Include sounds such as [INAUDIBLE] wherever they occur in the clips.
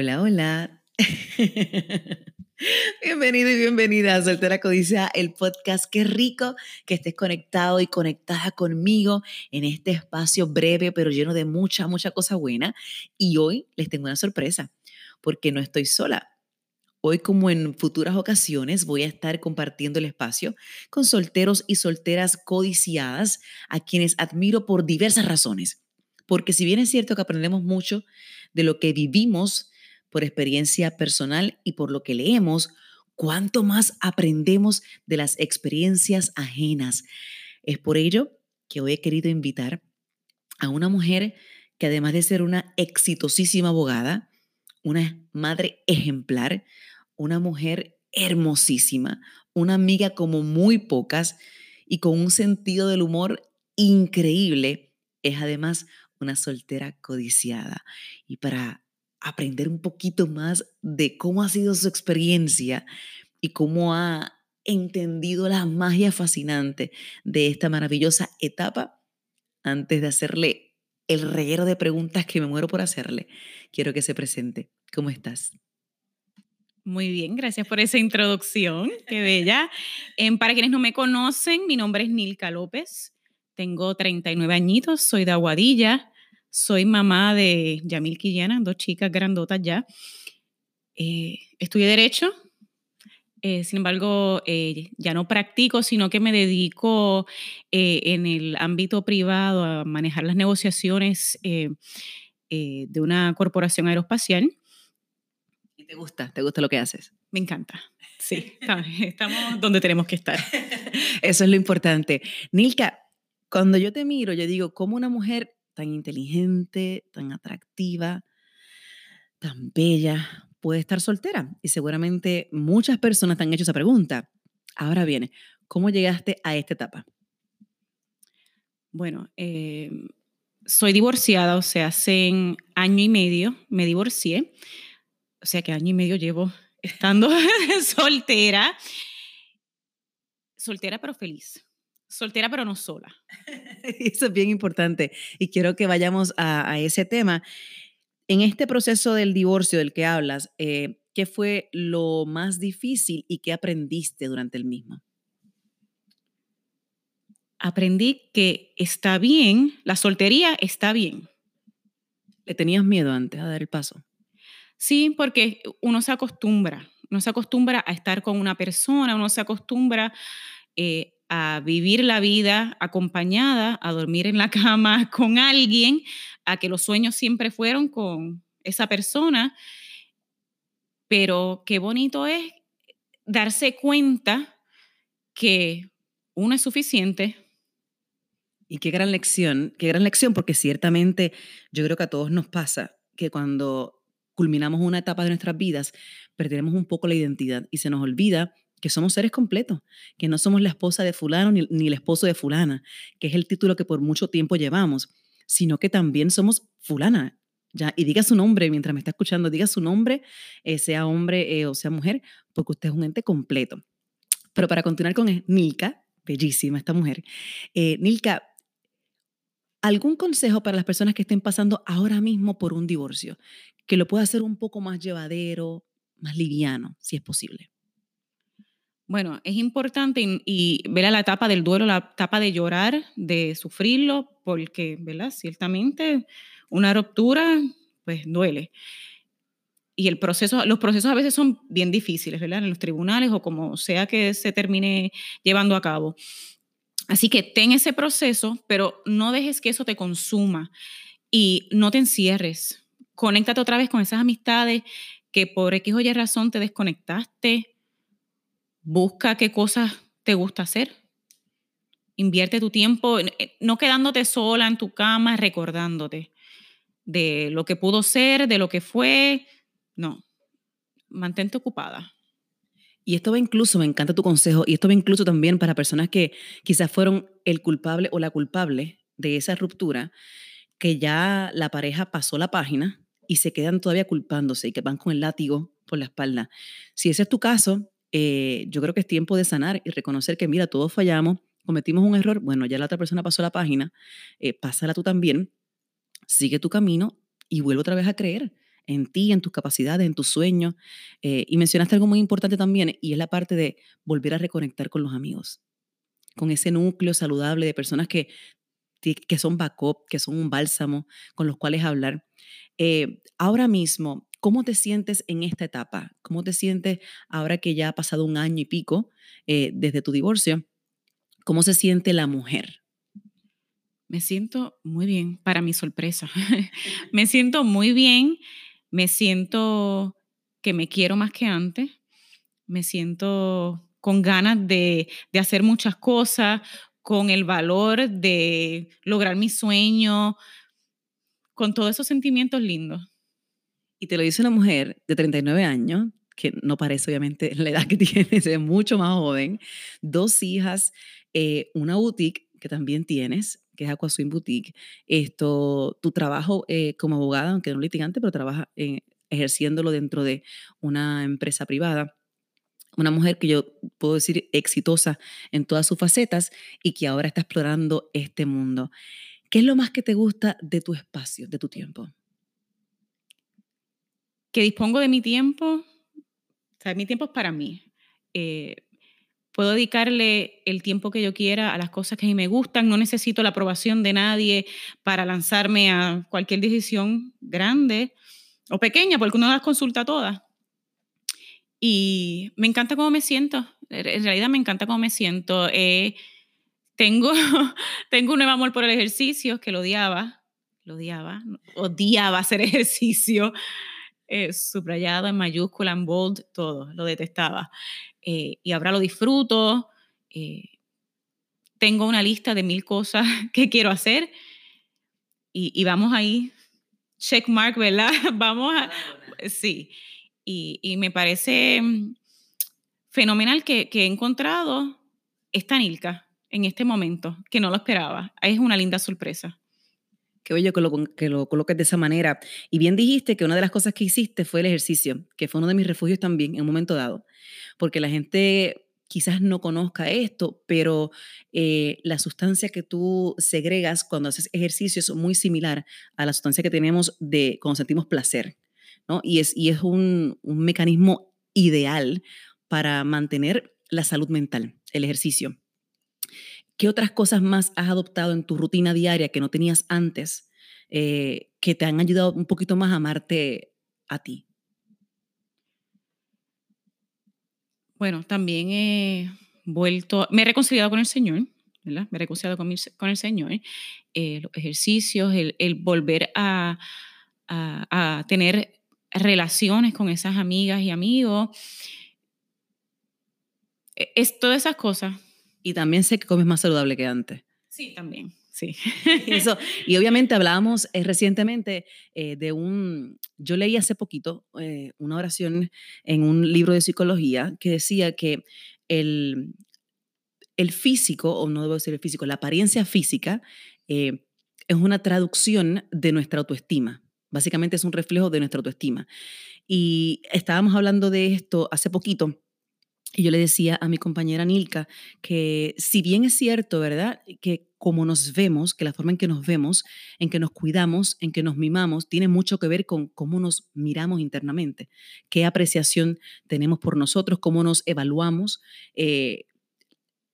Hola, hola. [LAUGHS] Bienvenido y bienvenida a Soltera Codicia, el podcast. Qué rico que estés conectado y conectada conmigo en este espacio breve, pero lleno de mucha, mucha cosa buena. Y hoy les tengo una sorpresa, porque no estoy sola. Hoy, como en futuras ocasiones, voy a estar compartiendo el espacio con solteros y solteras codiciadas a quienes admiro por diversas razones. Porque si bien es cierto que aprendemos mucho de lo que vivimos, por experiencia personal y por lo que leemos, cuánto más aprendemos de las experiencias ajenas. Es por ello que hoy he querido invitar a una mujer que además de ser una exitosísima abogada, una madre ejemplar, una mujer hermosísima, una amiga como muy pocas y con un sentido del humor increíble, es además una soltera codiciada. Y para aprender un poquito más de cómo ha sido su experiencia y cómo ha entendido la magia fascinante de esta maravillosa etapa, antes de hacerle el reguero de preguntas que me muero por hacerle, quiero que se presente. ¿Cómo estás? Muy bien, gracias por esa introducción, qué bella. Em, para quienes no me conocen, mi nombre es Nilka López, tengo 39 añitos, soy de Aguadilla, soy mamá de Yamil Quillana, dos chicas grandotas ya. Eh, estudié Derecho, eh, sin embargo, eh, ya no practico, sino que me dedico en el ámbito privado a manejar las negociaciones de una corporación aeroespacial. ¿Y te gusta? ¿Te gusta lo que haces? Me encanta. Sí, [LAUGHS] estamos donde tenemos que estar. Eso es lo importante. Nilka, cuando yo te miro, yo digo, ¿cómo una mujer tan inteligente, tan atractiva, tan bella, puede estar soltera. Y seguramente muchas personas te han hecho esa pregunta. Ahora viene, ¿cómo llegaste a esta etapa? Bueno, em, soy divorciada, o sea, hace año y medio me divorcié, o sea que año y medio llevo estando [LAUGHS] soltera, soltera pero feliz soltera pero no sola. [LAUGHS] Eso es bien importante y quiero que vayamos a, ese tema. En este proceso del divorcio del que hablas, eh, ¿qué fue lo más difícil y qué aprendiste durante el mismo? Aprendí que está bien, la soltería está bien. ¿Le tenías miedo antes a dar el paso? Sí, porque uno se acostumbra, uno se acostumbra a estar con una persona, uno se acostumbra eh, a vivir la vida acompañada, a dormir en la [LAUGHS] cama con alguien, a que los sueños siempre fueron con esa persona. Pero qué bonito es darse cuenta que uno es suficiente. Y qué gran lección, qué gran lección, porque ciertamente yo creo que a todos nos pasa que cuando culminamos una etapa de nuestras vidas, perdemos un poco la identidad y se nos olvida que somos seres completos, que no somos la esposa de fulano ni, el esposo de fulana, que es el título que por mucho tiempo llevamos, sino que también somos fulana. Ya, y diga su nombre mientras me está escuchando, diga su nombre, eh, sea hombre eh, o sea mujer, porque usted es un ente completo. Pero para continuar con Nilka, bellísima esta mujer. Eh, Nilka, ¿algún consejo para las personas que estén pasando ahora mismo por un divorcio? Que lo pueda hacer un poco más llevadero, más liviano, si es posible. Bueno, es importante y, ver a la etapa del duelo, la etapa de llorar, de sufrirlo, porque, ¿verdad? Ciertamente una ruptura, pues duele. Y el proceso, los procesos a veces son bien difíciles, ¿verdad? En los tribunales o como sea que se termine llevando a cabo. Así que ten ese proceso, pero no dejes que eso te consuma y no te encierres. Conéctate otra vez con esas amistades que por X o Y razón te desconectaste busca qué cosas te gusta hacer. Invierte tu tiempo, eh, no quedándote sola en tu cama, recordándote de lo que pudo ser, de lo que fue. No, mantente ocupada. Y esto va incluso, me encanta tu consejo, y esto va incluso también para personas que quizás fueron el culpable o la culpable de esa ruptura, que ya la pareja pasó la página y se quedan todavía culpándose y que van con el látigo por la espalda. Si ese es tu caso, eh, yo creo que es tiempo de sanar y reconocer que, mira, todos fallamos, cometimos un error, bueno, ya la otra persona pasó la página, eh, pásala tú también, sigue tu camino y vuelve otra vez a creer en ti, en tus capacidades, en tus sueños. Eh, y mencionaste algo muy importante también, y es la parte de volver a reconectar con los amigos, con ese núcleo saludable de personas que, que son backup, que son un bálsamo, con los cuales hablar. Eh, ahora mismo, ¿cómo te sientes en esta etapa? ¿Cómo te sientes ahora que ya ha pasado un año y pico eh, desde tu divorcio? ¿Cómo se siente la mujer? Me siento muy bien, para mi sorpresa. [LAUGHS] [LAUGHS] me siento muy bien, me siento que me quiero más que antes, me siento con ganas de, de hacer muchas cosas, con el valor de lograr mi sueño, con todos esos sentimientos lindos. Y te lo dice una mujer de 39 años, que no parece obviamente [LAUGHS] la edad que tiene, es mucho más joven, dos hijas, eh, una boutique que también tienes, que es Aquaswim Boutique, esto, tu trabajo eh, como abogada, aunque no litigante, pero trabaja eh, ejerciéndolo dentro de una empresa privada. Una mujer que yo puedo decir exitosa en todas sus facetas y que ahora está explorando este mundo. ¿Qué es lo más que te gusta de tu espacio, de tu tiempo? Que dispongo de mi tiempo, o sea, mi tiempo es para mí. Eh, Puedo dedicarle el tiempo que yo quiera a las cosas que a mí me gustan. No necesito la aprobación de nadie para lanzarme a cualquier decisión grande o pequeña, porque uno las consulta todas. Y me encanta cómo me siento. En realidad me encanta cómo me siento. Eh, tengo, [LAUGHS] tengo un nuevo amor por el ejercicio que lo odiaba. Lo odiaba. Odiaba hacer [LAUGHS] ejercicio. Eh, subrayado en mayúscula, en bold, todo. Lo detestaba. Eh, y ahora lo disfruto. Eh, tengo una lista de mil cosas [LAUGHS] que quiero hacer y, vamos ahí, check mark, ¿verdad? [LAUGHS] vamos a... Sí, y, me parece mm, fenomenal que, he encontrado esta Nilka en este momento, que no lo esperaba. Es una linda sorpresa. Qué bello que lo, que lo coloques de esa manera. Y bien dijiste que una de las cosas que hiciste fue el ejercicio, que fue uno de mis refugios también en un momento dado porque la gente quizás no conozca esto, pero eh, la sustancia que tú segregas cuando haces ejercicio es muy similar a la sustancia que tenemos de cuando sentimos placer, ¿no? Y es, y es un, un mecanismo ideal para mantener la salud mental, el ejercicio. ¿Qué otras cosas más has adoptado en tu rutina diaria que no tenías antes eh, que te han ayudado un poquito más a amarte a ti? Bueno, también he vuelto, me he reconciliado con el Señor, ¿verdad? Me he reconciliado con, el Señor. Eh, los ejercicios, el, volver a, a, tener relaciones con esas amigas y amigos. E, es todas esas cosas. Y también sé que comes más saludable que antes. Sí, también. Sí. [LAUGHS] Eso. Y obviamente hablábamos eh, recientemente eh, de un, yo leí hace poquito eh, una oración en un libro de psicología que decía que el, el físico, o no debo decir el físico, la apariencia física es una traducción de nuestra autoestima. Básicamente es un reflejo de nuestra autoestima. Y estábamos hablando de esto hace poquito y yo le decía a mi compañera Nilka que si bien es cierto, ¿verdad? Que como nos vemos, que la forma en que nos vemos, en que nos cuidamos, en que nos mimamos, tiene mucho que ver con cómo nos miramos internamente, qué apreciación tenemos por nosotros, cómo nos evaluamos. Eh,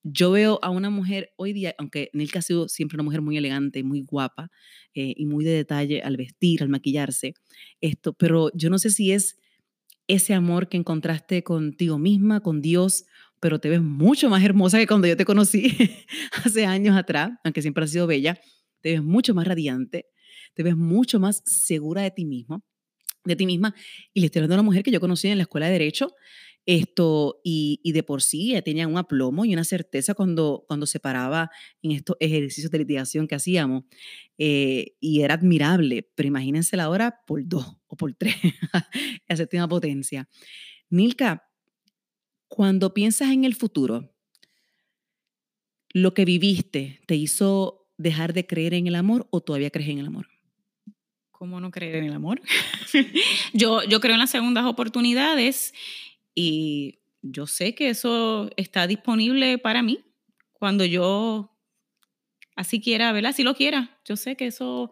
yo veo a una mujer hoy día, aunque Nilka ha sido siempre una mujer muy elegante, muy guapa eh, y muy de detalle al vestir, al maquillarse, esto, pero yo no sé si es ese amor que encontraste contigo misma, con Dios, pero te ves mucho más hermosa que cuando yo te conocí [LAUGHS] hace años atrás, aunque siempre has sido bella, te ves mucho más radiante, te ves mucho más segura de ti mismo, de ti misma. Y le estoy hablando a una mujer que yo conocí en la escuela de Derecho, esto, y, y, de por sí ella tenía un aplomo y una certeza cuando, cuando se paraba en estos ejercicios de litigación que hacíamos. Eh, y era admirable, pero imagínense la hora por dos o por tres, [LAUGHS] esa séptima potencia. Nilka, cuando piensas en el futuro, ¿lo que viviste te hizo dejar de creer en el amor o todavía crees en el amor? ¿Cómo no creer en el amor? [LAUGHS] yo, yo creo en las segundas oportunidades y yo sé que eso está disponible para mí cuando yo así quiera, ¿verdad? Si lo quiera. Yo sé que eso,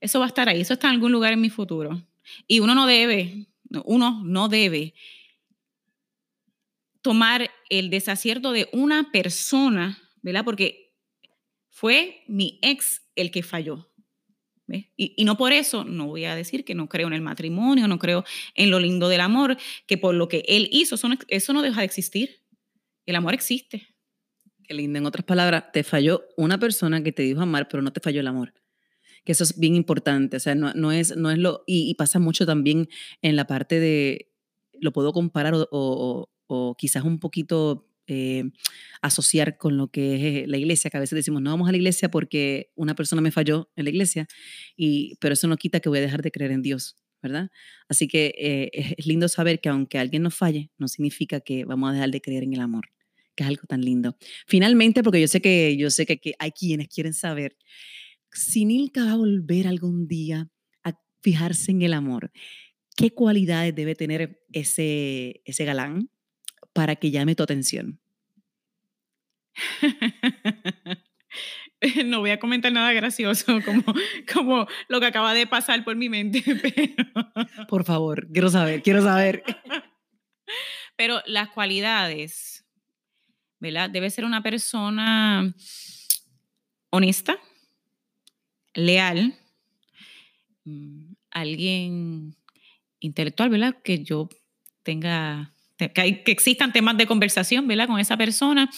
eso va a estar ahí, eso está en algún lugar en mi futuro. Y uno no debe, uno no debe tomar el desacierto de una persona, ¿verdad? Porque fue mi ex el que falló. Y, no por eso, no voy a decir que no creo en el matrimonio, no creo en lo lindo del amor, que por lo que él hizo, eso no, eso no deja de existir. El amor existe. Qué lindo. En otras palabras, te falló una persona que te dijo amar, pero no te falló el amor. Que eso es bien importante. O sea, no, no es, no es lo. Y, pasa mucho también en la parte de. Lo puedo comparar o, o, quizás un poquito eh, asociar con lo que es la iglesia, que a veces decimos, no vamos a la iglesia porque una persona me falló en la iglesia, y, pero eso no quita que voy a dejar de creer en Dios, ¿verdad? Así que eh, es lindo saber que aunque alguien nos falle, no significa que vamos a dejar de creer en el amor que es algo tan lindo. Finalmente, porque yo sé que, yo sé que, hay quienes quieren saber, si Nilka va a volver algún día a fijarse en el amor, ¿qué cualidades debe tener ese, ese galán para que llame tu atención? [LAUGHS] no voy a comentar nada gracioso [LAUGHS] como, como lo que acaba de pasar por mi mente. [LAUGHS] Por favor, quiero saber, quiero saber. Pero las cualidades ¿verdad? Debe ser una persona honesta, leal, mm, alguien intelectual, ¿verdad? Que yo tenga, que, que existan temas de conversación, ¿verdad? Con esa persona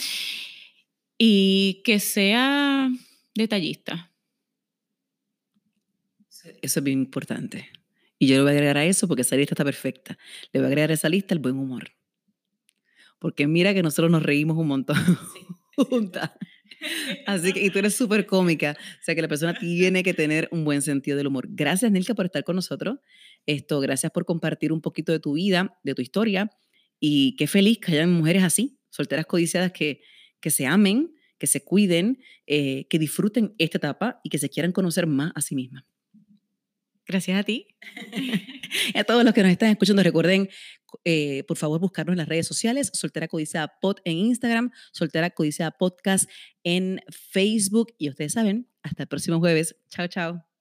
y que sea detallista. Eso es bien importante. Y yo le voy a agregar a eso porque esa lista está perfecta. Le voy a agregar a esa lista el buen humor porque mira que nosotros nos reímos un montón [LAUGHS] juntas. Así que, y tú eres súper cómica, o sea que la persona tiene que tener un buen sentido del humor. Gracias, Nilka, por estar con nosotros. Esto, gracias por compartir un poquito de tu vida, de tu historia, y qué feliz que hayan mujeres así, solteras codiciadas que, que se amen, que se cuiden, eh, que disfruten esta etapa y que se quieran conocer más a sí mismas. Gracias a ti. [LAUGHS] a todos los que nos están escuchando, recuerden, eh, por favor, buscarnos en las redes sociales, Soltera Codiciada Pod en Instagram, Soltera Codiciada Podcast en Facebook. Y ustedes saben, hasta el próximo jueves. Chao, chao.